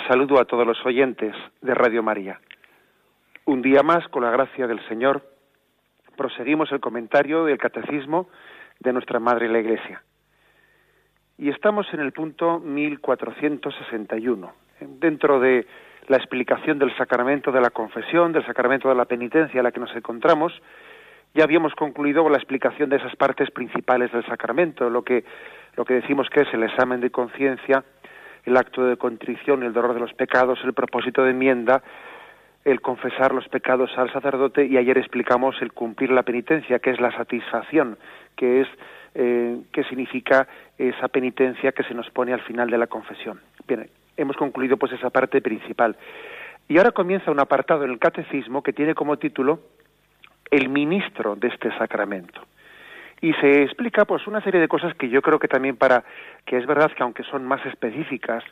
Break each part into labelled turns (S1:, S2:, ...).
S1: Saludo a todos los oyentes de Radio María. Un día más, con la gracia del Señor, proseguimos el comentario del Catecismo de nuestra Madre la Iglesia. Y estamos en el punto 1461, dentro de la explicación del sacramento de la confesión, del sacramento de la penitencia a la que nos encontramos, ya habíamos concluido con la explicación de esas partes principales del sacramento, lo que, lo que decimos que es el examen de conciencia, el acto de contrición, el dolor de los pecados, el propósito de enmienda, el confesar los pecados al sacerdote y ayer explicamos el cumplir la penitencia, que es la satisfacción, que es eh, que significa esa penitencia que se nos pone al final de la confesión. Bien, hemos concluido pues esa parte principal. Y ahora comienza un apartado en el catecismo que tiene como título el ministro de este sacramento y se explica pues una serie de cosas que yo creo que también para que es verdad que aunque son más específicas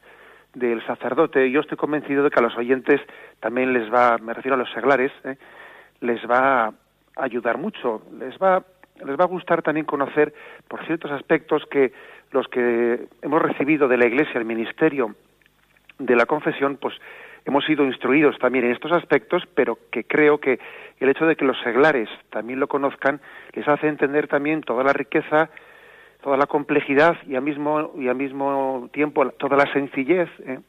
S1: del sacerdote yo estoy convencido de que a los oyentes también les va me refiero a los seglares ¿eh? les va a ayudar mucho les va les va a gustar también conocer por ciertos aspectos que los que hemos recibido de la iglesia el ministerio de la confesión pues hemos sido instruidos también en estos aspectos, pero que creo que el hecho de que los seglares también lo conozcan les hace entender también toda la riqueza, toda la complejidad y al mismo, y al mismo tiempo toda la sencillez ¿eh?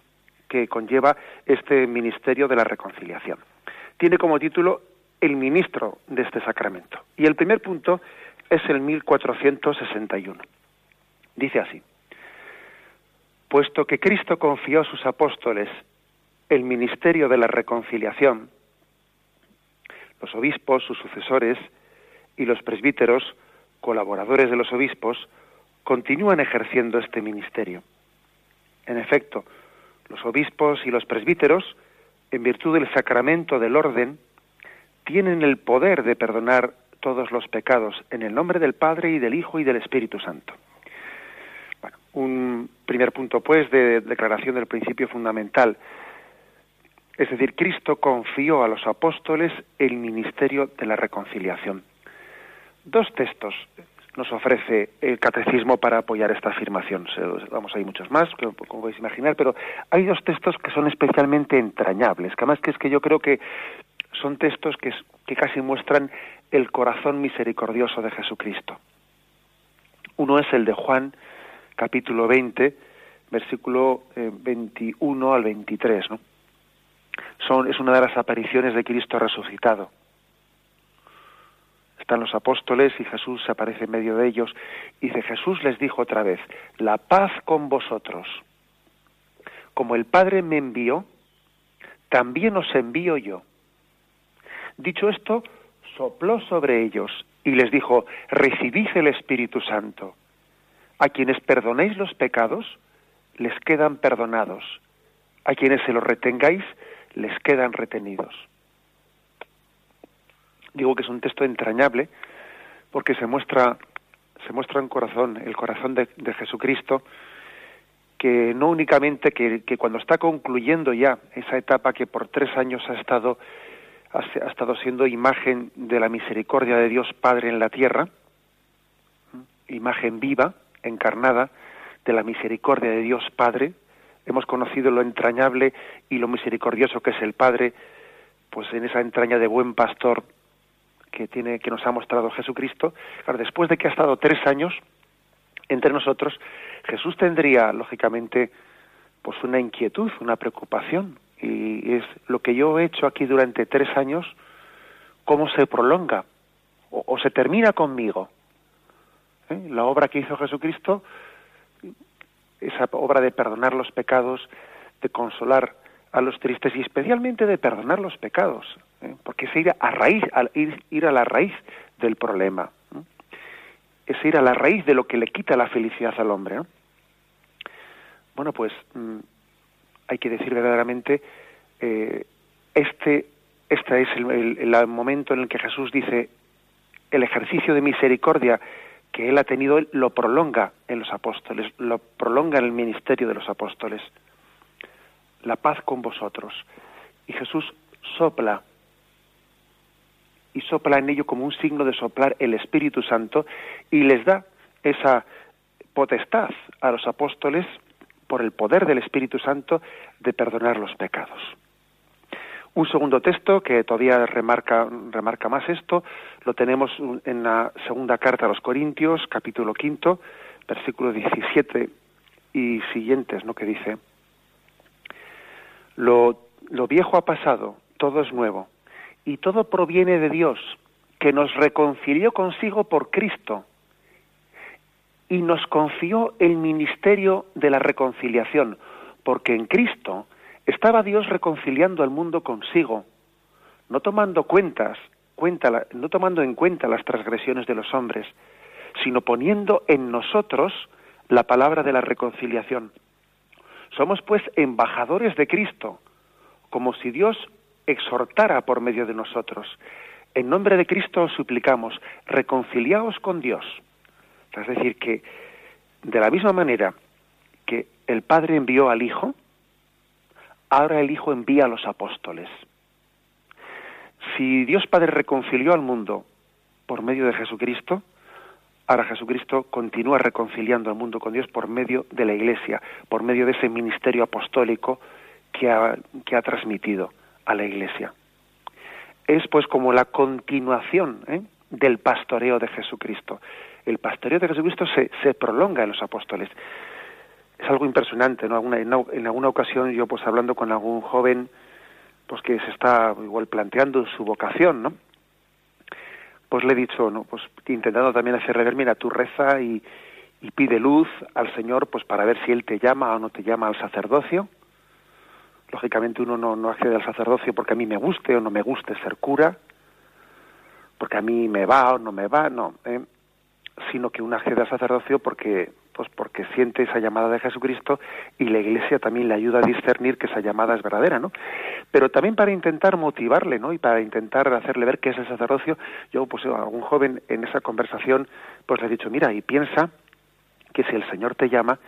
S1: que conlleva este ministerio de la reconciliación. Tiene como título El ministro de este sacramento. Y el primer punto es el 1461. Dice así. Puesto que Cristo confió a sus apóstoles el ministerio de la reconciliación, los obispos, sus sucesores y los presbíteros, colaboradores de los obispos, continúan ejerciendo este ministerio. En efecto, los obispos y los presbíteros, en virtud del sacramento del orden, tienen el poder de perdonar todos los pecados en el nombre del Padre y del Hijo y del Espíritu Santo. Bueno, un primer punto, pues, de declaración del principio fundamental es decir, Cristo confió a los apóstoles el ministerio de la reconciliación. Dos textos nos ofrece el catecismo para apoyar esta afirmación. Vamos, hay muchos más, como podéis imaginar, pero hay dos textos que son especialmente entrañables, que además que es que yo creo que son textos que, casi muestran el corazón misericordioso de Jesucristo. Uno es el de Juan, capítulo 20, versículo 21 eh, al 23, ¿no? Es una de las apariciones de Cristo resucitado. Están los apóstoles y Jesús se aparece en medio de ellos. Y dice, Jesús les dijo otra vez, la paz con vosotros. Como el Padre me envió, también os envío yo. Dicho esto, sopló sobre ellos y les dijo, recibid el Espíritu Santo. A quienes perdonéis los pecados, les quedan perdonados. A quienes se los retengáis, les quedan retenidos. Digo que es un texto entrañable porque se muestra se muestra un corazón, el corazón de, Jesucristo, que no únicamente que, cuando está concluyendo ya esa etapa que por tres años ha estado ha, estado siendo imagen de la misericordia de Dios Padre en la tierra, imagen viva, encarnada de la misericordia de Dios Padre, hemos conocido lo entrañable y lo misericordioso que es el Padre, pues en esa entraña de buen pastor que tiene que nos ha mostrado Jesucristo. Claro, después de que ha estado tres años entre nosotros, Jesús tendría lógicamente pues una inquietud, una preocupación y es lo que yo he hecho aquí durante tres años, cómo se prolonga o, se termina conmigo. ¿Eh? La obra que hizo Jesucristo esa obra de perdonar los pecados, de consolar a los tristes y especialmente de perdonar los pecados, ¿eh? porque es ir a raíz, ir, a la raíz del problema, es ir a la raíz de lo que le quita la felicidad al hombre. Bueno, pues mm, hay que decir verdaderamente, eh, este, este es el, momento en el que Jesús dice, el ejercicio de misericordia que él ha tenido, él lo prolonga en los apóstoles, lo prolonga en el ministerio de los apóstoles. La paz con vosotros. Y Jesús sopla y sopla en ello como un signo de soplar el Espíritu Santo y les da esa potestad a los apóstoles por el poder del Espíritu Santo de perdonar los pecados. Un segundo texto que todavía remarca, remarca más esto, lo tenemos en la segunda carta a los Corintios, capítulo quinto, versículo 17 y siguientes, ¿no? que dice, lo, lo viejo ha pasado, todo es nuevo, y todo proviene de Dios, que nos reconcilió consigo por Cristo y nos confió el ministerio de la reconciliación, porque en Cristo estaba Dios reconciliando al mundo consigo, no tomando cuentas, cuenta, no tomando en cuenta las transgresiones de los hombres, sino poniendo en nosotros la palabra de la reconciliación. Somos pues embajadores de Cristo, como si Dios exhortara por medio de nosotros. En nombre de Cristo os suplicamos, reconciliaos con Dios. Es decir, que de la misma manera que el Padre envió al Hijo, ahora el Hijo envía a los apóstoles. Si Dios Padre reconcilió al mundo por medio de Jesucristo, ahora Jesucristo continúa reconciliando al mundo con Dios por medio de la Iglesia, por medio de ese ministerio apostólico que ha, transmitido a la Iglesia. Es pues como la continuación ¿eh? del pastoreo de Jesucristo el pastoreo de Jesucristo se prolonga en los apóstoles. Es algo impresionante, ¿no? en, alguna ocasión yo pues hablando con algún joven pues que se está igual planteando su vocación, ¿no? Pues le he dicho, ¿no? Pues intentando también hacerle ver, mira, tú reza y, pide luz al Señor pues para ver si Él te llama o no te llama al sacerdocio. Lógicamente uno no, no accede al sacerdocio porque a mí me guste o no me guste ser cura, porque a mí me va o no me va, no. ¿eh? sino que uno accede al sacerdocio porque pues porque siente esa llamada de Jesucristo y la Iglesia también le ayuda a discernir que esa llamada es verdadera, ¿no? Pero también para intentar motivarle, ¿no? Y para intentar hacerle ver que es el sacerdocio, yo pues a algún joven en esa conversación pues le he dicho, mira, y piensa que si el Señor te llama,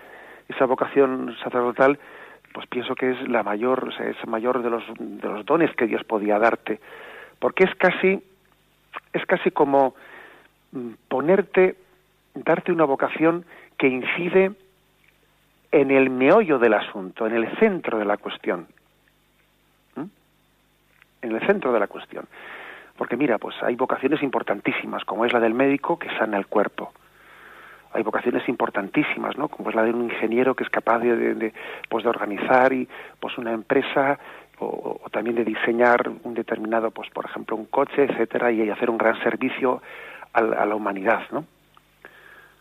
S1: esa vocación sacerdotal pues pienso que es la mayor, o sea, es mayor de los de los dones que Dios podía darte, porque es casi es casi como mm, ponerte darte una vocación que incide en el meollo del asunto, en el centro de la cuestión. ¿Mm? En el centro de la cuestión. Porque mira, pues hay vocaciones importantísimas, como es la del médico que sana el cuerpo. Hay vocaciones importantísimas, ¿no? Como es la de un ingeniero que es capaz de, pues de organizar y pues una empresa o, también de diseñar un determinado, pues por ejemplo un coche, etcétera, y hacer un gran servicio a la humanidad, ¿no?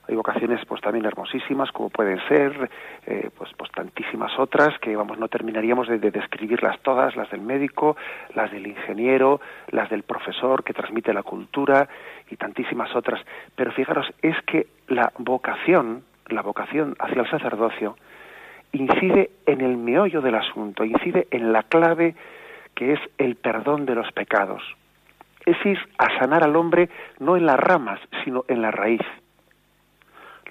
S1: Hay vocaciones pues también hermosísimas como pueden ser eh, pues pues tantísimas otras que vamos no terminaríamos de, describirlas todas las del médico las del ingeniero las del profesor que transmite la cultura y tantísimas otras. Pero fijaros es que la vocación la vocación hacia el sacerdocio incide en el meollo del asunto incide en la clave que es el perdón de los pecados. Es ir a sanar al hombre no en las ramas sino en la raíz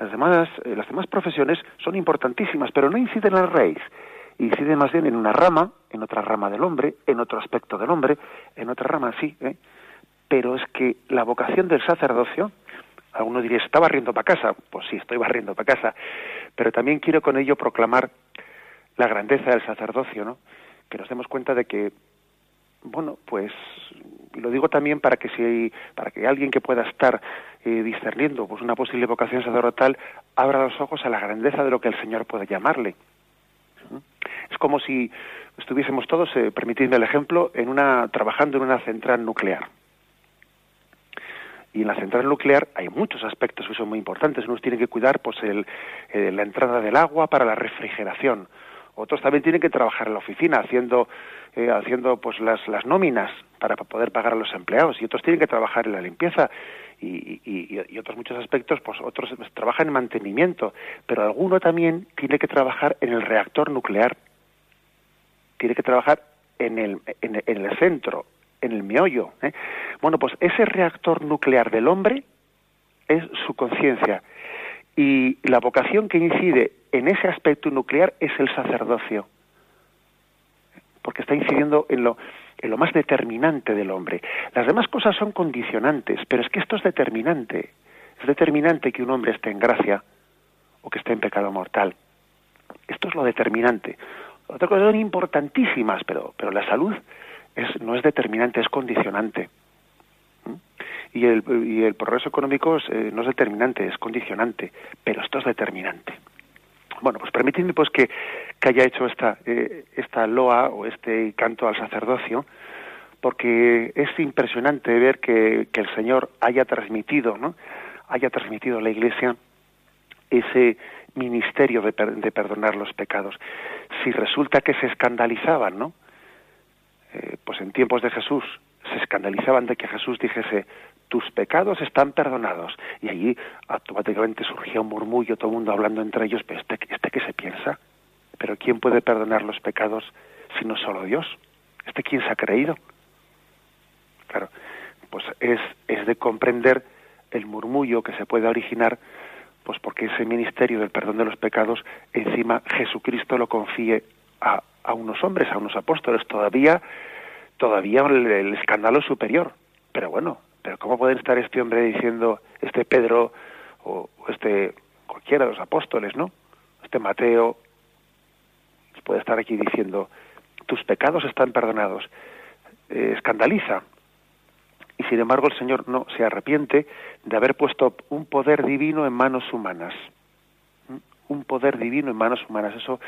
S1: las demás, eh, las demás profesiones son importantísimas, pero no inciden en la raíz, inciden más bien en una rama, en otra rama del hombre, en otro aspecto del hombre, en otra rama sí, ¿eh? pero es que la vocación del sacerdocio, alguno diría, ¿está barriendo para casa? Pues sí, estoy barriendo para casa, pero también quiero con ello proclamar la grandeza del sacerdocio, ¿no? Que nos demos cuenta de que bueno, pues lo digo también para que si para que alguien que pueda estar eh, discerniendo pues una posible vocación sacerdotal abra los ojos a la grandeza de lo que el Señor puede llamarle. Es como si estuviésemos todos, eh, permitidme el ejemplo, en una trabajando en una central nuclear. Y en la central nuclear hay muchos aspectos que son muy importantes. Unos tienen que cuidar pues el, eh, la entrada del agua para la refrigeración otros también tienen que trabajar en la oficina haciendo eh, haciendo pues las, las nóminas para poder pagar a los empleados. Y otros tienen que trabajar en la limpieza. Y, y, otros muchos aspectos pues otros trabajan en mantenimiento. Pero alguno también tiene que trabajar en el reactor nuclear. Tiene que trabajar en el, en, el centro en el meollo ¿eh? bueno pues ese reactor nuclear del hombre es su conciencia y la vocación que incide en ese aspecto nuclear es el sacerdocio porque está incidiendo en lo, más determinante del hombre. Las demás cosas son condicionantes, pero es que esto es determinante. Es determinante que un hombre esté en gracia o que esté en pecado mortal. Esto es lo determinante. Otras cosas son importantísimas, pero, la salud no es determinante, es condicionante. Y el, y el progreso económico eh, no es determinante, es condicionante, pero esto es determinante. Bueno, pues permíteme pues que, haya hecho esta, eh, esta loa o este canto al sacerdocio, porque es impresionante ver que, que el Señor haya transmitido, ¿no? haya transmitido a la Iglesia ese ministerio de, de, perdonar los pecados. Si resulta que se escandalizaban, ¿no? Eh, pues en tiempos de Jesús se escandalizaban de que Jesús dijese tus pecados están perdonados. Y allí automáticamente surgía un murmullo, todo el mundo hablando entre ellos, pero este, este que se piensa, pero ¿quién puede perdonar los pecados si no solo Dios? ¿Este quién se ha creído? Claro, pues es, es de comprender el murmullo que se puede originar, pues porque ese ministerio del perdón de los pecados, encima Jesucristo lo confíe a, a unos hombres, a unos apóstoles, todavía, todavía el escándalo superior. Pero bueno, pero ¿cómo puede estar este hombre diciendo, este Pedro o, este cualquiera de los apóstoles, ¿no? Este Mateo puede estar aquí diciendo, tus pecados están perdonados. Eh, escandaliza. Y sin embargo el Señor no se arrepiente de haber puesto un poder divino en manos humanas. ¿Mm? Un poder divino en manos humanas. Eso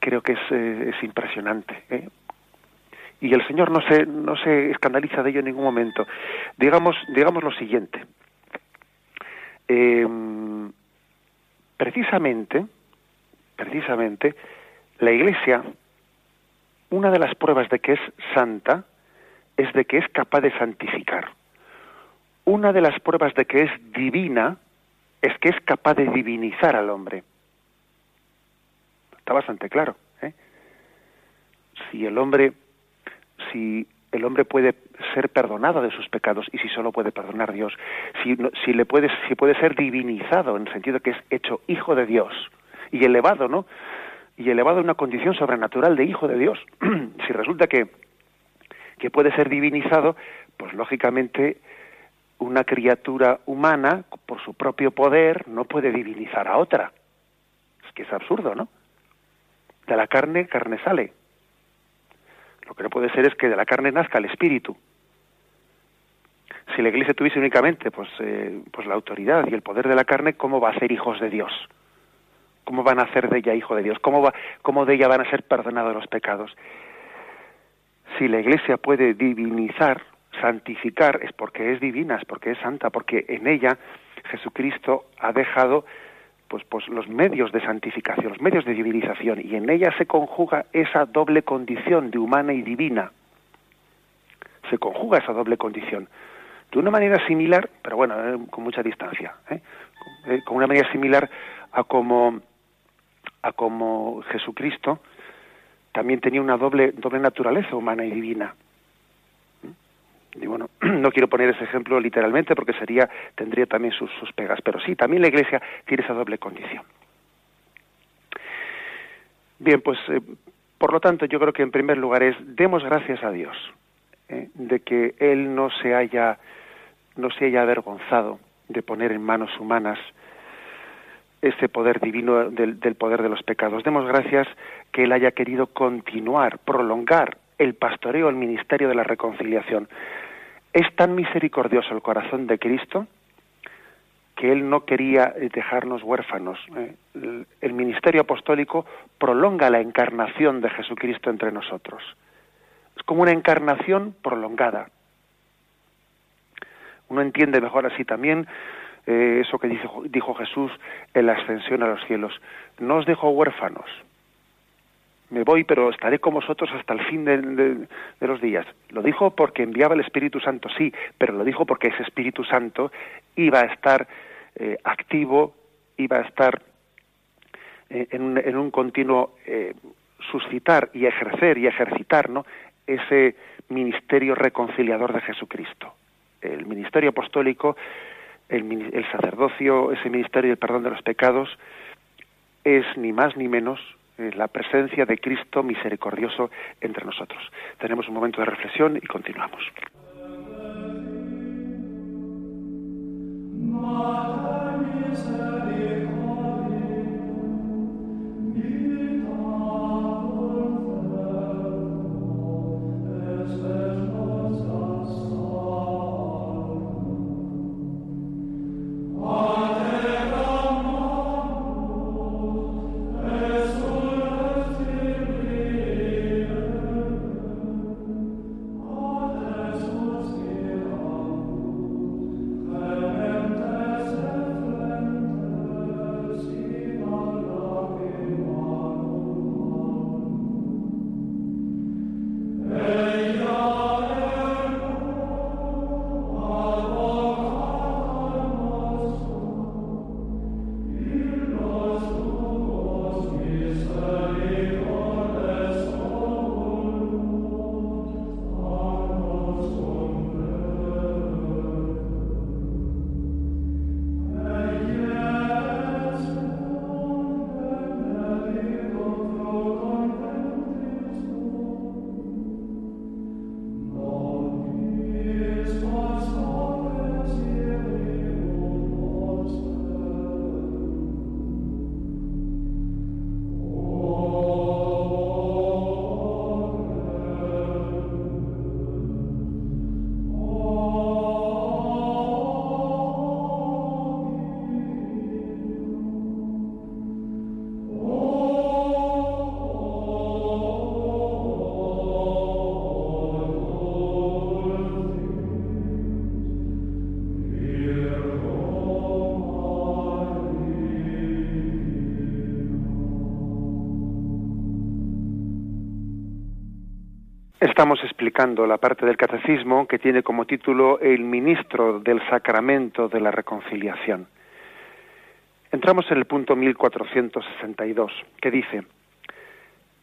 S1: creo que es, eh, es impresionante. ¿eh? Y el Señor no se, no se escandaliza de ello en ningún momento. Digamos, digamos lo siguiente. Em, precisamente, precisamente, la Iglesia, una de las pruebas de que es santa es de que es capaz de santificar. Una de las pruebas de que es divina es que es capaz de divinizar al hombre. Está bastante claro. ¿eh? Si el hombre si el hombre puede ser perdonado de sus pecados y si solo puede perdonar Dios, si, si le puede, si puede ser divinizado en el sentido que es hecho hijo de Dios y elevado, ¿no? Y elevado a una condición sobrenatural de hijo de Dios. si resulta que, que puede ser divinizado, pues lógicamente una criatura humana, por su propio poder, no puede divinizar a otra. Es que es absurdo, ¿no? De la carne, carne sale. Lo que no puede ser es que de la carne nazca el espíritu. Si la Iglesia tuviese únicamente pues, eh, pues la autoridad y el poder de la carne, ¿cómo va a ser hijos de Dios? ¿Cómo van a hacer de ella hijo de Dios? ¿Cómo, va, ¿Cómo de ella van a ser perdonados los pecados? Si la Iglesia puede divinizar, santificar, es porque es divina, es porque es santa, porque en ella Jesucristo ha dejado pues, pues los medios de santificación, los medios de divinización, y en ella se conjuga esa doble condición de humana y divina. Se conjuga esa doble condición. De una manera similar, pero bueno, eh, con mucha distancia, ¿eh? Eh, con una manera similar a como, a como Jesucristo también tenía una doble, doble naturaleza humana y divina. Y bueno, no quiero poner ese ejemplo literalmente porque sería, tendría también sus, sus pegas, pero sí, también la Iglesia tiene esa doble condición. Bien, pues eh, por lo tanto yo creo que en primer lugar es demos gracias a Dios eh, de que Él no se haya no se haya avergonzado de poner en manos humanas ese poder divino del, del poder de los pecados. Demos gracias que Él haya querido continuar, prolongar el pastoreo, el ministerio de la reconciliación. Es tan misericordioso el corazón de Cristo que Él no quería dejarnos huérfanos. ¿eh? El, ministerio apostólico prolonga la encarnación de Jesucristo entre nosotros. Es como una encarnación prolongada. Uno entiende mejor así también eh, eso que dijo, dijo Jesús en la ascensión a los cielos. No os dejo huérfanos, me voy, pero estaré con vosotros hasta el fin de, los días. Lo dijo porque enviaba el Espíritu Santo, sí, pero lo dijo porque ese Espíritu Santo iba a estar eh, activo, iba a estar eh, en, un, en, un, continuo eh, suscitar y ejercer y ejercitar ¿no? ese ministerio reconciliador de Jesucristo. El ministerio apostólico, el, el sacerdocio, ese ministerio del perdón de los pecados, es ni más ni menos la presencia de Cristo misericordioso entre nosotros. Tenemos un momento de reflexión y continuamos. Estamos explicando la parte del catecismo que tiene como título El ministro del sacramento de la reconciliación. Entramos en el punto 1462, que dice,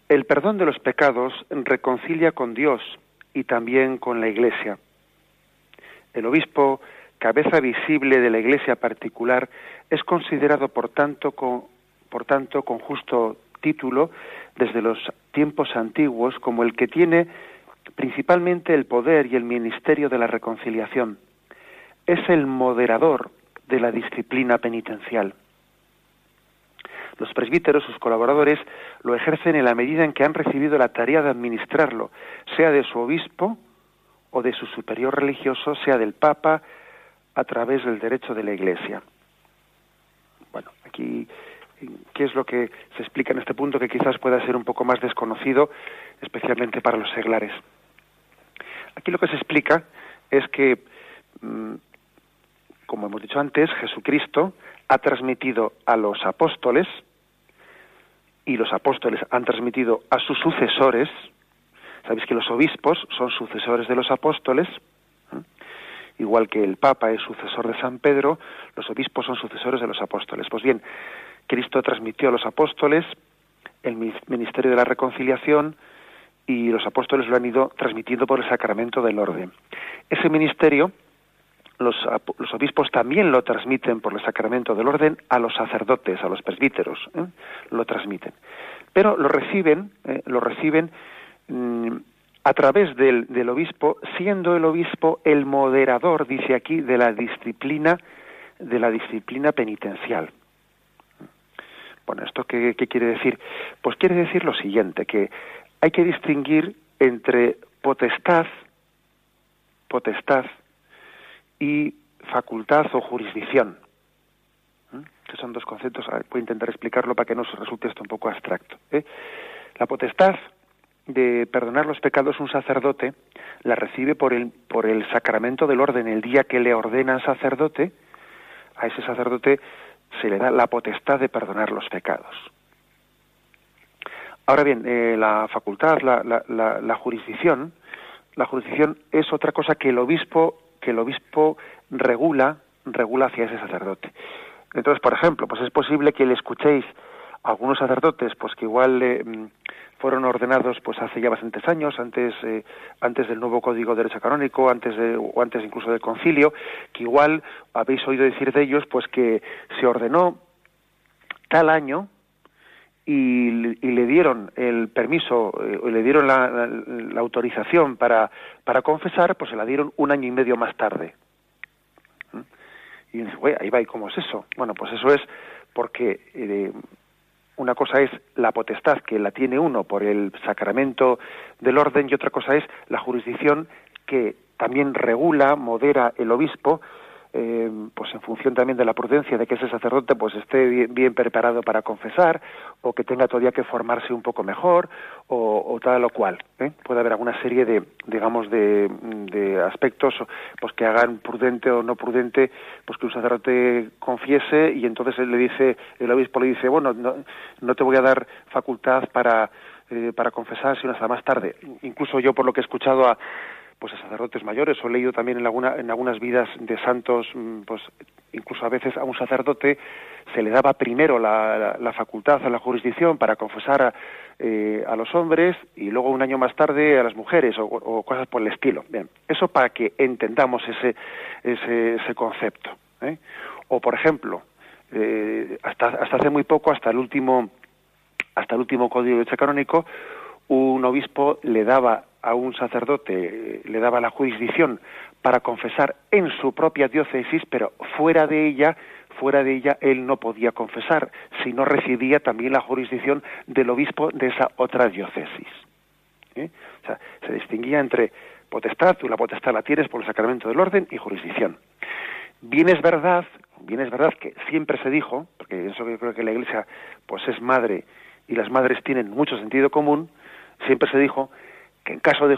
S1: El perdón de los pecados reconcilia con Dios y también con la Iglesia. El obispo, cabeza visible de la Iglesia particular, es considerado por tanto con, por tanto, con justo título desde los tiempos antiguos como el que tiene principalmente el poder y el ministerio de la reconciliación. Es el moderador de la disciplina penitencial. Los presbíteros, sus colaboradores, lo ejercen en la medida en que han recibido la tarea de administrarlo, sea de su obispo o de su superior religioso, sea del Papa, a través del derecho de la Iglesia. Bueno, aquí, ¿qué es lo que se explica en este punto que quizás pueda ser un poco más desconocido, especialmente para los seglares? Aquí lo que se explica es que, mm, como hemos dicho antes, Jesucristo ha transmitido a los apóstoles y los apóstoles han transmitido a sus sucesores. Sabéis que los obispos son sucesores de los apóstoles, igual que el Papa es sucesor de San Pedro, los obispos son sucesores de los apóstoles. Pues bien, Cristo transmitió a los apóstoles el ministerio de la reconciliación, y los apóstoles lo han ido transmitiendo por el sacramento del orden. Ese ministerio, los, obispos también lo transmiten por el sacramento del orden a los sacerdotes, a los presbíteros, ¿eh? lo transmiten. Pero lo reciben, ¿eh? lo reciben mm, a través del, del, obispo, siendo el obispo el moderador, dice aquí, de la disciplina, de la disciplina penitencial. Bueno, ¿esto qué, quiere decir? Pues quiere decir lo siguiente, que hay que distinguir entre potestad, potestad y facultad o jurisdicción, que son dos conceptos, voy a intentar explicarlo para que no resulte esto un poco abstracto. ¿eh? La potestad de perdonar los pecados un sacerdote la recibe por el, por el sacramento del orden, el día que le ordenan sacerdote, a ese sacerdote se le da la potestad de perdonar los pecados. Ahora bien, eh, la facultad, la, la, la, jurisdicción, la jurisdicción es otra cosa que el obispo, que el obispo regula, regula hacia ese sacerdote. Entonces, por ejemplo, pues es posible que le escuchéis algunos sacerdotes, pues que igual eh, fueron ordenados pues hace ya bastantes años, antes eh, antes del nuevo Código de Derecho Canónico, antes de, o antes incluso del Concilio, que igual habéis oído decir de ellos, pues que se ordenó tal año y, le dieron el permiso, eh, le dieron la, autorización para, para confesar, pues se la dieron un año y medio más tarde. ¿Mm? Y dice, ahí va, ¿y cómo es eso? Bueno, pues eso es porque eh, una cosa es la potestad que la tiene uno por el sacramento del orden y otra cosa es la jurisdicción que también regula, modera el obispo eh, pues en función también de la prudencia de que ese sacerdote pues esté bien, preparado para confesar o que tenga todavía que formarse un poco mejor o, tal o cual ¿eh? puede haber alguna serie de digamos de, de, aspectos pues que hagan prudente o no prudente pues que un sacerdote confiese y entonces él le dice el obispo le dice bueno no, no te voy a dar facultad para eh, para confesar sino hasta más tarde incluso yo por lo que he escuchado a pues a sacerdotes mayores o he leído también en, en algunas vidas de santos mm, pues incluso a veces a un sacerdote se le daba primero la, la, facultad a la jurisdicción para confesar a, eh, a, los hombres y luego un año más tarde a las mujeres o, cosas por el estilo bien eso para que entendamos ese ese, concepto ¿eh? o por ejemplo eh, hasta hasta hace muy poco hasta el último hasta el último código de hecho canónico un obispo le daba a un sacerdote, le daba la jurisdicción para confesar en su propia diócesis, pero fuera de ella, fuera de ella él no podía confesar, si no recibía también la jurisdicción del obispo de esa otra diócesis. ¿Eh? O sea, se distinguía entre potestad, tú la potestad la tienes por el sacramento del orden y jurisdicción. Bien es verdad, bien es verdad que siempre se dijo, porque eso yo creo que la Iglesia pues es madre y las madres tienen mucho sentido común, siempre se dijo que en caso de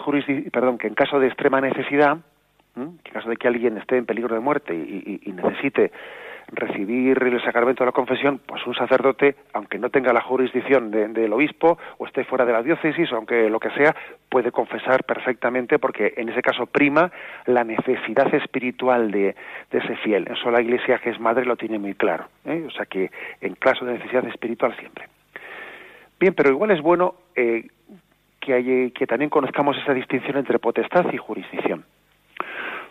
S1: perdón, que en caso de extrema necesidad, en caso de que alguien esté en peligro de muerte y, necesite recibir el sacramento de la confesión, pues un sacerdote, aunque no tenga la jurisdicción del obispo o esté fuera de la diócesis o aunque lo que sea, puede confesar perfectamente porque en ese caso prima la necesidad espiritual de, ese fiel. Eso la Iglesia que es madre lo tiene muy claro. ¿eh? O sea que en caso de necesidad espiritual siempre. Bien, pero igual es bueno eh, que, que también conozcamos esa distinción entre potestad y jurisdicción.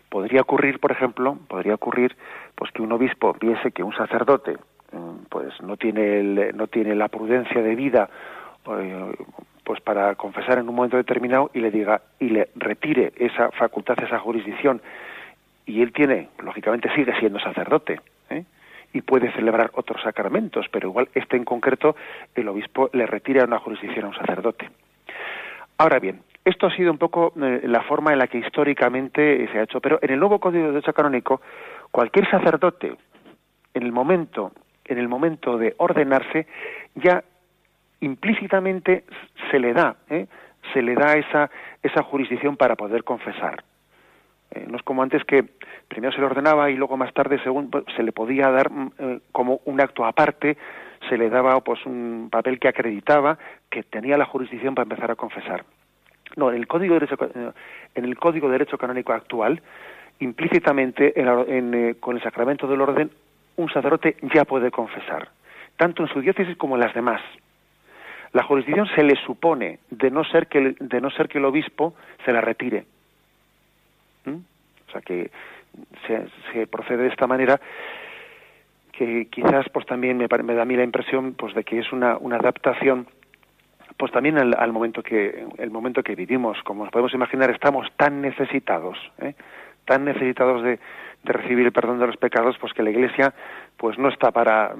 S1: Podría ocurrir, por ejemplo, podría ocurrir pues que un obispo viese que un sacerdote mm, pues no tiene no tiene la prudencia de vida eh, pues para confesar en un momento determinado y le diga y le retire esa facultad, esa jurisdicción y él tiene, lógicamente sigue siendo sacerdote, ¿eh? y puede celebrar otros sacramentos, pero igual este en concreto el obispo le retira una jurisdicción a un sacerdote. Ahora bien, esto ha sido un poco eh, la forma en la que históricamente se ha hecho, pero en el nuevo Código de Derecho Canónico, cualquier sacerdote, en el momento, en el momento de ordenarse, ya implícitamente se le da, ¿eh? se le da esa, esa jurisdicción para poder confesar. Eh, no es como antes que primero se le ordenaba y luego más tarde según pues, se le podía dar mm, como un acto aparte se le daba pues un papel que acreditaba que tenía la jurisdicción para empezar a confesar. No, en el Código de Derecho, eh, en el Código de Derecho Canónico actual, implícitamente eh, con el sacramento del orden, un sacerdote ya puede confesar, tanto en su diócesis como en las demás. La jurisdicción se le supone, de no ser que el, de no ser que el obispo se la retire. O sea que se, se procede de esta manera que quizás pues también me, me, da a mí la impresión pues de que es una, una adaptación pues también al, momento que el momento que vivimos como nos podemos imaginar estamos tan necesitados ¿eh? tan necesitados de, de, recibir el perdón de los pecados pues que la iglesia pues no está para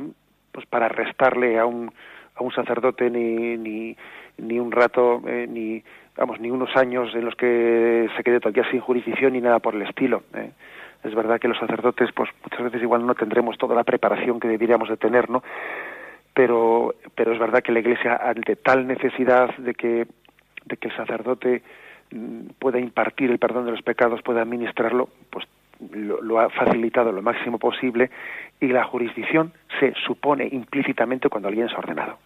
S1: pues para restarle a un a un sacerdote ni ni, ni un rato eh, ni vamos ni unos años en los que se quede todavía sin jurisdicción ni nada por el estilo ¿eh? Es verdad que los sacerdotes, pues muchas veces igual no tendremos toda la preparación que deberíamos de tener, ¿no? Pero, pero es verdad que la Iglesia, ante tal necesidad de que, de que el sacerdote mm, pueda impartir el perdón de los pecados, pueda administrarlo, pues lo, ha facilitado lo máximo posible y la jurisdicción se supone implícitamente cuando alguien es ordenado.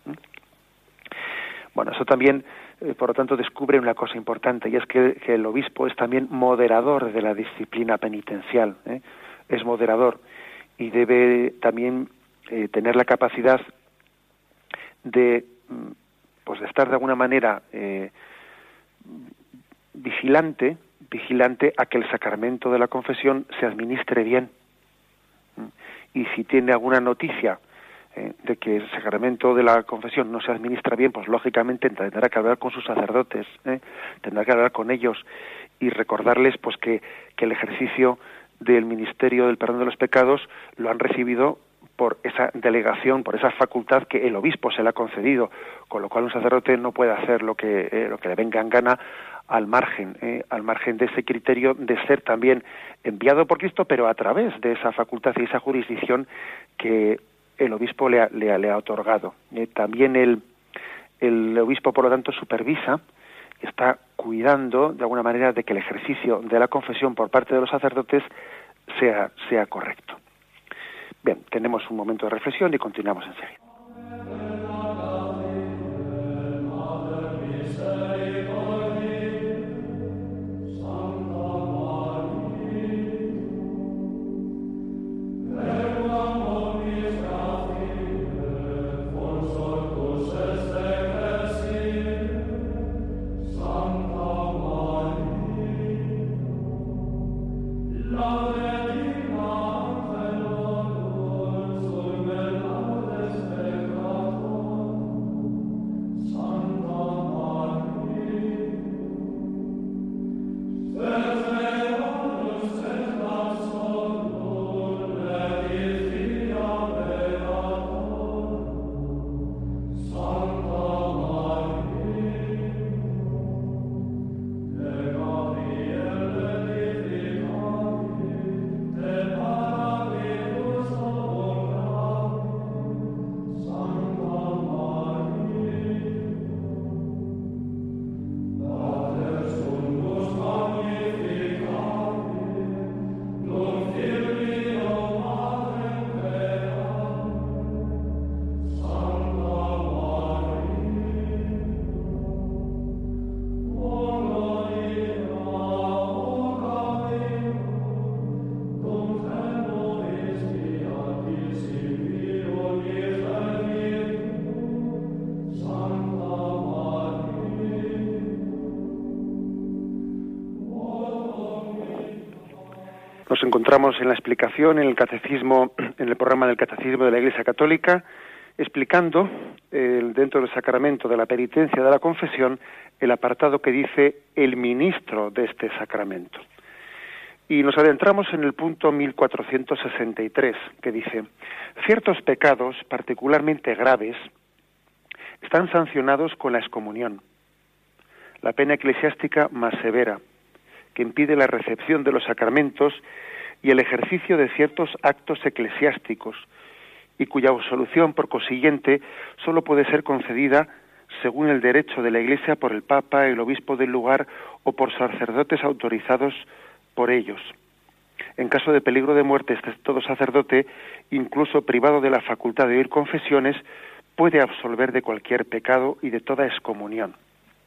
S1: Eso también, eh, por lo tanto, descubre una cosa importante y es que, el obispo es también moderador de la disciplina penitencial, ¿eh? es moderador y debe también eh, tener la capacidad de, mm, pues, de estar de alguna manera vigilante, vigilante a que el sacramento de la confesión se administre bien. Y si tiene alguna noticia eh, de que el sacramento de la confesión no se administra bien, pues lógicamente tendrá que hablar con sus sacerdotes, ¿eh? tendrá que hablar con ellos y recordarles pues que, que el ejercicio del ministerio del perdón de los pecados lo han recibido por esa delegación, por esa facultad que el obispo se le ha concedido, con lo cual un sacerdote no puede hacer lo que, eh, lo que le venga en gana al margen, eh, al margen de ese criterio de ser también enviado por Cristo, pero a través de esa facultad y esa jurisdicción que el obispo le ha, le ha, otorgado. Eh, también el, el obispo, por lo tanto, supervisa está cuidando, de alguna manera, de que el ejercicio de la confesión por parte de los sacerdotes sea, sea correcto. Bien, tenemos un momento de reflexión y continuamos enseguida. Encontramos en la explicación, en el catecismo, en el programa del catecismo de la Iglesia Católica, explicando dentro del sacramento de la penitencia de la confesión el apartado que dice el ministro de este sacramento. Y nos adentramos en el punto 1463, que dice, ciertos pecados particularmente graves están sancionados con la excomunión, la pena eclesiástica más severa, que impide la recepción de los sacramentos y el ejercicio de ciertos actos eclesiásticos, y cuya absolución, por consiguiente, sólo puede ser concedida según el derecho de la Iglesia por el Papa, el obispo del lugar o por sacerdotes autorizados por ellos. En caso de peligro de muerte, este todo sacerdote, incluso privado de la facultad de oír confesiones, puede absolver de cualquier pecado y de toda excomunión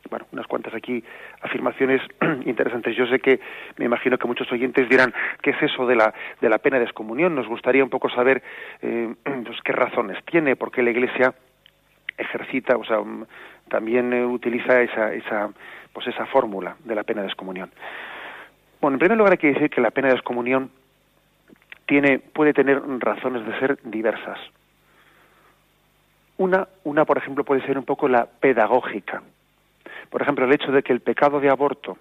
S1: bueno, unas cuantas aquí afirmaciones interesantes. Yo sé que me imagino que muchos oyentes dirán qué es eso de la de la pena de excomunión. Nos gustaría un poco saber eh, pues, qué razones tiene, por qué la Iglesia ejercita, o sea, um, también eh, utiliza esa esa pues esa fórmula de la pena de excomunión. Bueno, en primer lugar hay que decir que la pena de excomunión tiene puede tener razones de ser diversas. Una, una, por ejemplo, puede ser un poco la pedagógica por ejemplo, el hecho de que el pecado de aborto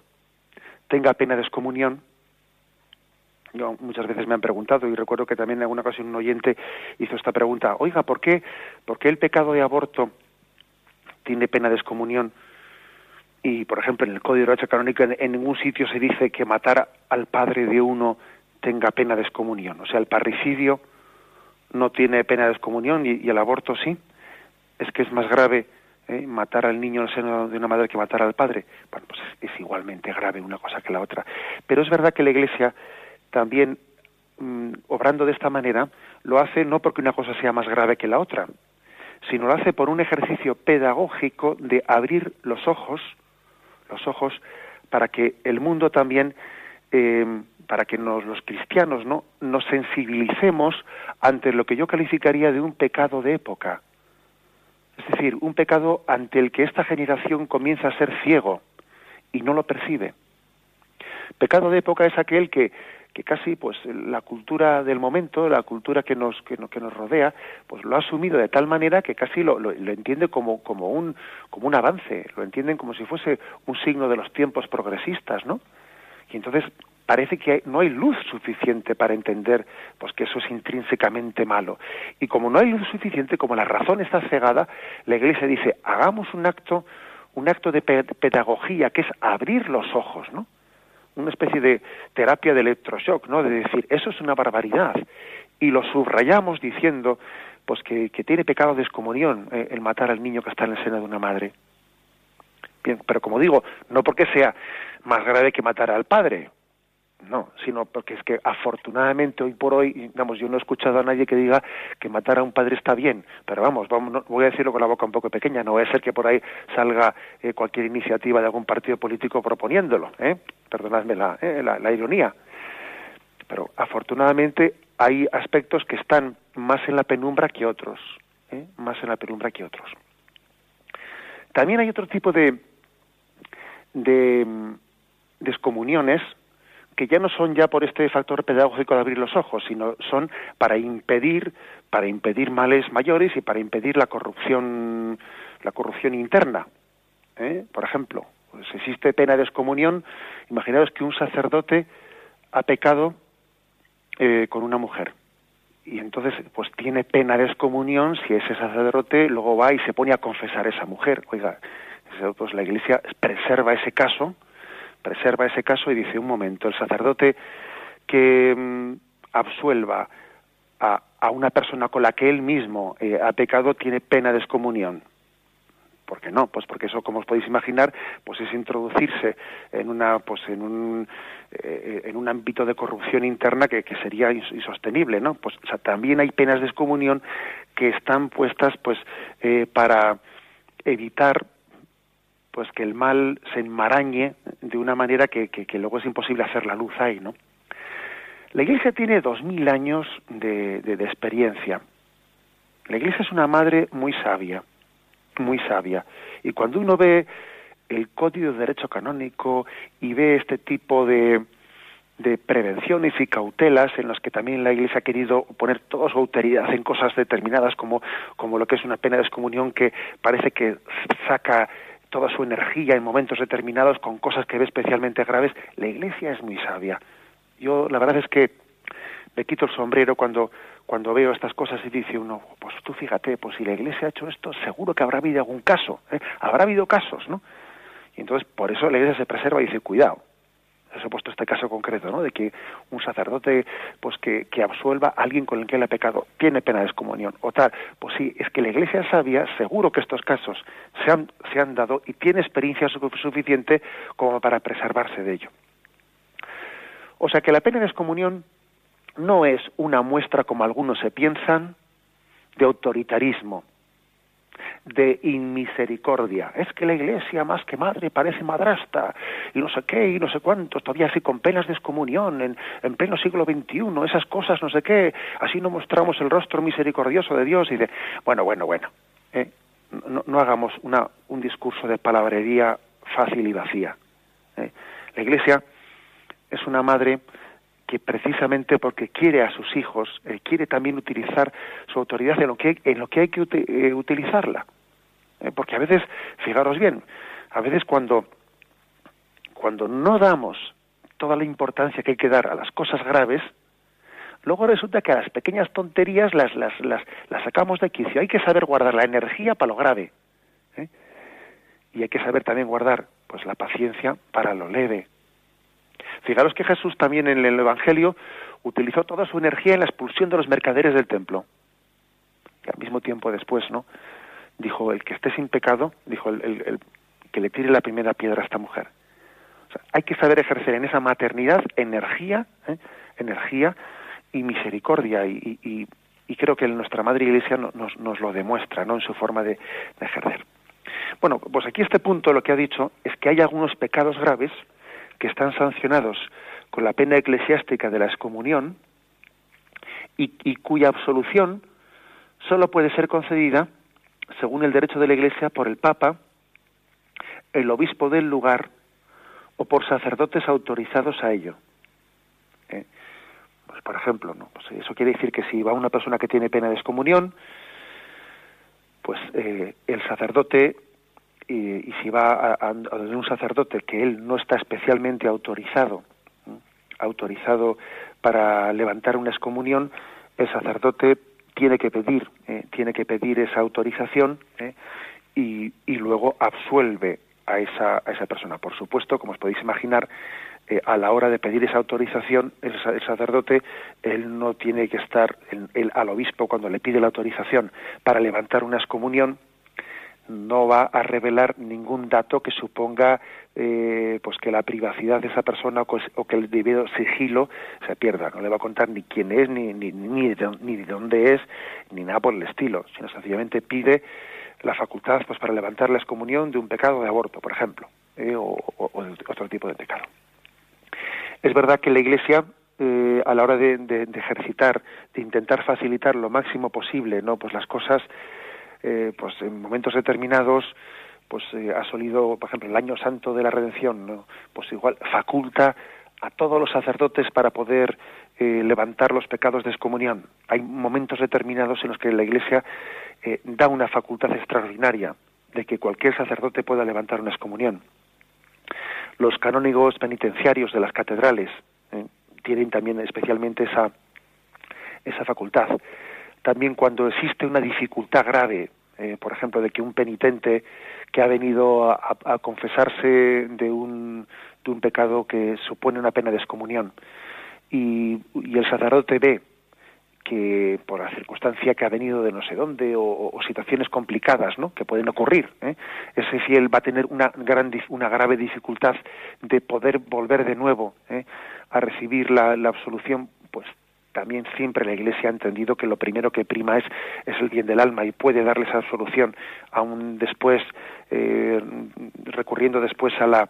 S1: tenga pena de excomunión, yo muchas veces me han preguntado y recuerdo que también en alguna ocasión un oyente hizo esta pregunta, oiga, ¿por qué, ¿por qué el pecado de aborto tiene pena de excomunión? Y, por ejemplo, en el Código de Derecho Canónico en, ningún sitio se dice que matar al padre de uno tenga pena de excomunión. O sea, el parricidio no tiene pena de excomunión y el aborto sí. Es que es más grave ¿eh? matar al niño en el seno de una madre que matar al padre, bueno, pues es, igualmente grave una cosa que la otra. Pero es verdad que la Iglesia también, mm, obrando de esta manera, lo hace no porque una cosa sea más grave que la otra, sino lo hace por un ejercicio pedagógico de abrir los ojos, los ojos, para que el mundo también, eh, para que nos, los cristianos, ¿no? nos sensibilicemos ante lo que yo calificaría de un pecado de época. Es decir, un pecado ante el que esta generación comienza a ser ciego y no lo percibe. Pecado de época es aquel que que casi pues la cultura del momento, la cultura que nos que, que nos rodea, pues lo ha asumido de tal manera que casi lo, lo, entiende como como un como un avance, lo entienden como si fuese un signo de los tiempos progresistas, ¿no? Y entonces parece que no hay luz suficiente para entender pues que eso es intrínsecamente malo. Y como no hay luz suficiente, como la razón está cegada, la Iglesia dice, hagamos un acto un acto de pedagogía que es abrir los ojos, ¿no? una especie de terapia de electroshock, ¿no? De decir, eso es una barbaridad. Y lo subrayamos diciendo, pues que, tiene pecado de excomunión eh, el matar al niño que está en el seno de una madre. Bien, pero como digo, no porque sea más grave que matar al padre, no, sino porque es que afortunadamente hoy por hoy, vamos, yo no he escuchado a nadie que diga que matar a un padre está bien, pero vamos, vamos voy a decirlo con la boca un poco pequeña, no va a ser que por ahí salga eh, cualquier iniciativa de algún partido político proponiéndolo, ¿eh? perdonadme la, eh, la, la ironía. Pero afortunadamente hay aspectos que están más en la penumbra que otros, ¿eh? más en la penumbra que otros. También hay otro tipo de, de mm, descomuniones que ya no son ya por este factor pedagógico de abrir los ojos, sino son para impedir, para impedir males mayores y para impedir la corrupción, la corrupción interna. ¿eh? Por ejemplo, pues existe pena de excomunión. Imaginaos que un sacerdote ha pecado eh, con una mujer y entonces pues tiene pena de excomunión si ese sacerdote luego va y se pone a confesar a esa mujer. Oiga, pues la Iglesia preserva ese caso preserva ese caso y dice un momento, el sacerdote que mm, absuelva a, a, una persona con la que él mismo eh, ha pecado tiene pena de excomunión. ¿Por qué no? Pues porque eso, como os podéis imaginar, pues es introducirse en una, pues en un, eh, en un ámbito de corrupción interna que, que sería insostenible, ¿no? Pues o sea, también hay penas de excomunión que están puestas, pues, eh, para evitar pues que el mal se enmarañe de una manera que, que, luego es imposible hacer la luz ahí, ¿no? La Iglesia tiene dos mil años de, de, experiencia. La Iglesia es una madre muy sabia, muy sabia. Y cuando uno ve el Código de Derecho Canónico y ve este tipo de, de prevenciones y cautelas en las que también la Iglesia ha querido poner toda su autoridad en cosas determinadas como, como lo que es una pena de excomunión que parece que saca toda su energía en momentos determinados con cosas que ve especialmente graves, la Iglesia es muy sabia. Yo la verdad es que me quito el sombrero cuando cuando veo estas cosas y dice uno, pues tú fíjate, pues si la Iglesia ha hecho esto, seguro que habrá habido algún caso, ¿eh? habrá habido casos, ¿no? Y entonces por eso la Iglesia se preserva y dice, cuidado, se ha puesto este caso concreto, ¿no? De que un sacerdote, pues que, que absuelva a alguien con el que él ha pecado, tiene pena de excomunión, o tal. Pues sí, es que la Iglesia sabia, seguro que estos casos se han, se han dado y tiene experiencia suficiente como para preservarse de ello. O sea que la pena de excomunión no es una muestra, como algunos se piensan, de autoritarismo, de inmisericordia. Es que la iglesia, más que madre, parece madrasta, y no sé qué, y no sé cuántos, todavía así con penas de excomunión, en, en pleno siglo XXI, esas cosas, no sé qué, así no mostramos el rostro misericordioso de Dios y de, bueno, bueno, bueno, ¿eh? no, hagamos una, un discurso de palabrería fácil y vacía. ¿eh? La iglesia es una madre que precisamente porque quiere a sus hijos, eh, quiere también utilizar su autoridad en lo que, en lo que hay que eh, utilizarla. Eh, porque a veces, fijaros bien, a veces cuando, cuando no damos toda la importancia que hay que dar a las cosas graves, luego resulta que a las pequeñas tonterías las, las, las, las sacamos de quicio. Hay que saber guardar la energía para lo grave. Y hay que saber también guardar pues la paciencia para lo leve, Fijaros que Jesús también en el Evangelio utilizó toda su energía en la expulsión de los mercaderes del templo. Y al mismo tiempo después, ¿no? Dijo, el que esté sin pecado, dijo, el, que le tire la primera piedra a esta mujer. hay que saber ejercer en esa maternidad energía, ¿eh? energía y misericordia y, y creo que nuestra Madre Iglesia nos, lo demuestra, ¿no? En su forma de, de ejercer. Bueno, pues aquí este punto lo que ha dicho es que hay algunos pecados graves que están sancionados con la pena eclesiástica de la excomunión y, cuya absolución solo puede ser concedida, según el derecho de la Iglesia, por el Papa, el obispo del lugar o por sacerdotes autorizados a ello. ¿Eh? Pues, por ejemplo, ¿no? Pues eso quiere decir que si va una persona que tiene pena de excomunión, pues eh, el sacerdote y, si va a, un sacerdote que él no está especialmente autorizado, autorizado para levantar una excomunión, el sacerdote tiene que pedir, eh, tiene que pedir esa autorización eh, y, y, luego absuelve a esa, a esa persona. Por supuesto, como os podéis imaginar, eh, a la hora de pedir esa autorización, el, sacerdote, él no tiene que estar, él, al obispo, cuando le pide la autorización para levantar una excomunión, no va a revelar ningún dato que suponga eh, pues que la privacidad de esa persona o que el debido sigilo se pierda. No le va a contar ni quién es, ni, ni, ni, de, ni de dónde es, ni nada por el estilo, sino sencillamente pide la facultad pues para levantar la excomunión de un pecado de aborto, por ejemplo, eh, o, o, de otro tipo de pecado. Es verdad que la Iglesia eh, a la hora de, de, de, ejercitar, de intentar facilitar lo máximo posible, no, pues las cosas eh, pues en momentos determinados pues eh, ha solido, por ejemplo, el año santo de la redención, pues igual faculta a todos los sacerdotes para poder eh, levantar los pecados de excomunión. Hay momentos determinados en los que la Iglesia eh, da una facultad extraordinaria de que cualquier sacerdote pueda levantar una excomunión. Los canónigos penitenciarios de las catedrales tienen también especialmente esa, esa facultad también cuando existe una dificultad grave, eh, por ejemplo, de que un penitente que ha venido a, confesarse de un, de un pecado que supone una pena de excomunión y, el sacerdote ve que por la circunstancia que ha venido de no sé dónde o, situaciones complicadas ¿no? que pueden ocurrir ¿eh? ese fiel va a tener una gran una grave dificultad de poder volver de nuevo ¿eh? a recibir la, la absolución pues también siempre la Iglesia ha entendido que lo primero que prima es, es el bien del alma y puede darle esa solución, aún después, eh, recurriendo después a la,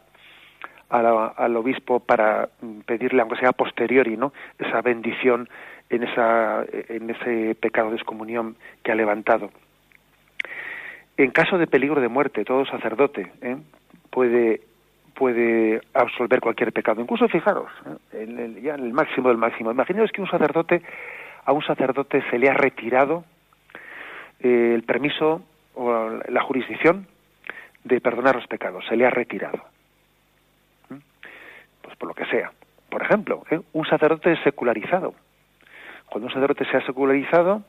S1: al obispo para pedirle, aunque sea posteriori, ¿no? esa bendición en, esa, en ese pecado de excomunión que ha levantado. En caso de peligro de muerte, todo sacerdote ¿eh? puede puede absolver cualquier pecado. Incluso fijaros, ¿eh? ya en el máximo del máximo. Imaginaos que un sacerdote, a un sacerdote se le ha retirado eh, el permiso o la jurisdicción de perdonar los pecados, se le ha retirado. ¿Mm? Pues por lo que sea. Por ejemplo, ¿eh? un sacerdote secularizado. Cuando un sacerdote se ha secularizado,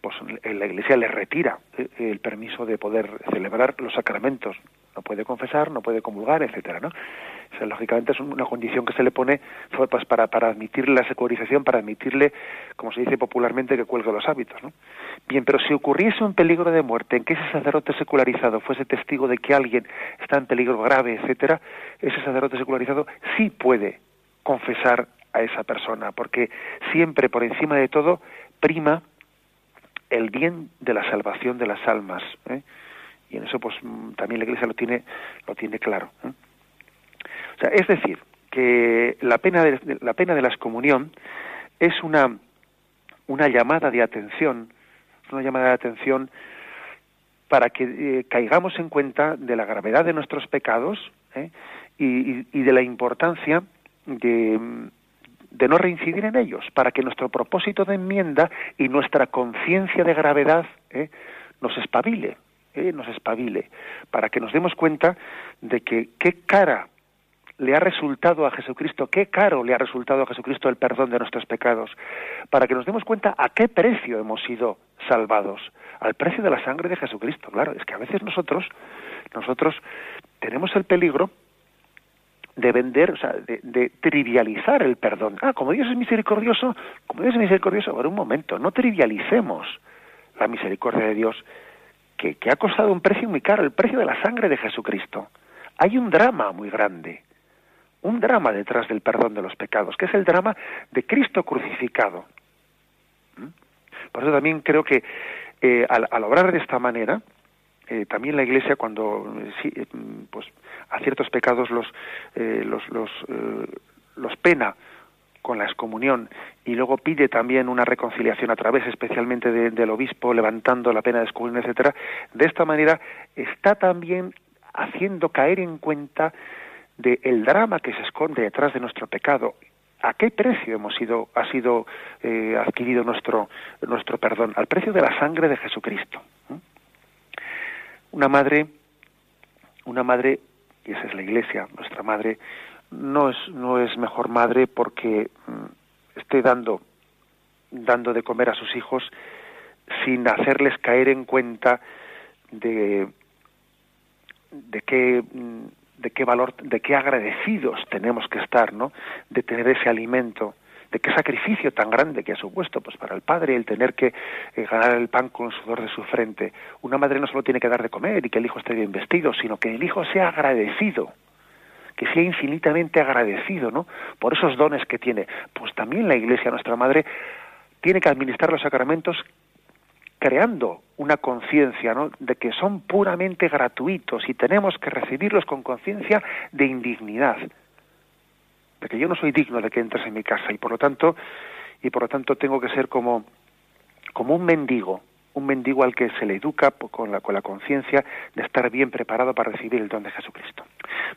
S1: pues la Iglesia le retira el permiso de poder celebrar los sacramentos, no puede confesar, no puede comulgar, etcétera, ¿no? O sea, lógicamente es una condición que se le pone pues, para, para admitirle la secularización, para admitirle, como se dice popularmente, que cuelgue los hábitos, ¿no? Bien, pero si ocurriese un peligro de muerte en que ese sacerdote secularizado fuese testigo de que alguien está en peligro grave, etcétera, ese sacerdote secularizado sí puede confesar a esa persona, porque siempre por encima de todo prima el bien de la salvación de las almas. ¿eh? Y en eso pues mm, también la Iglesia lo tiene lo tiene claro ¿eh? o sea es decir que la pena de la pena de la excomunión es una una llamada de atención una llamada de atención para que eh, caigamos en cuenta de la gravedad de nuestros pecados ¿eh? y, y, de la importancia de, de no reincidir en ellos, para que nuestro propósito de enmienda y nuestra conciencia de gravedad nos espabile, nos espabile, para que nos demos cuenta de que qué cara le ha resultado a Jesucristo, qué caro le ha resultado a Jesucristo el perdón de nuestros pecados, para que nos demos cuenta a qué precio hemos sido salvados, al precio de la sangre de Jesucristo. Claro, es que a veces nosotros, nosotros tenemos el peligro de vender, o sea, de, de, trivializar el perdón. Ah, como Dios es misericordioso, como Dios es misericordioso, por un momento, no trivialicemos la misericordia de Dios que, ha costado un precio muy caro, el precio de la sangre de Jesucristo. Hay un drama muy grande, un drama detrás del perdón de los pecados, que es el drama de Cristo crucificado. ¿Mm? Por eso también creo que eh, al, obrar de esta manera, eh, también la Iglesia cuando pues a ciertos pecados los los los, los pena con la excomunión y luego pide también una reconciliación a través especialmente del obispo levantando la pena de excomunión, etcétera, de esta manera está también haciendo caer en cuenta del drama que se esconde detrás de nuestro pecado. ¿A qué precio hemos sido, ha sido eh, adquirido nuestro, nuestro perdón? Al precio de la sangre de Jesucristo. Una madre, una madre, y esa es la Iglesia, nuestra madre, no es, no es mejor madre porque mm, esté dando, dando de comer a sus hijos sin hacerles caer en cuenta de, de qué mm, de qué valor, de qué agradecidos tenemos que estar, ¿no? De tener ese alimento, de qué sacrificio tan grande que ha supuesto, pues para el padre el tener que eh, ganar el pan con el sudor de su frente. Una madre no solo tiene que dar de comer y que el hijo esté bien vestido, sino que el hijo sea agradecido que sea infinitamente agradecido, ¿no? Por esos dones que tiene. Pues también la Iglesia, nuestra Madre, tiene que administrar los sacramentos creando una conciencia ¿no? de que son puramente gratuitos y tenemos que recibirlos con conciencia de indignidad de que yo no soy digno de que entres en mi casa y por lo tanto y por lo tanto tengo que ser como como un mendigo un mendigo al que se le educa con la, con la conciencia de estar bien preparado para recibir el don de Jesucristo.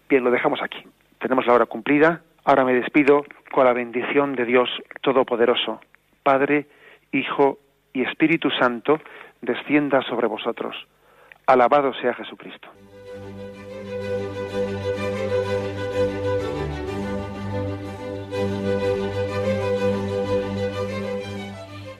S1: Bien, lo dejamos aquí. Tenemos la hora cumplida. Ahora me despido con la bendición de Dios Todopoderoso, Padre, Hijo y Espíritu Santo, descienda sobre vosotros. Alabado sea Jesucristo.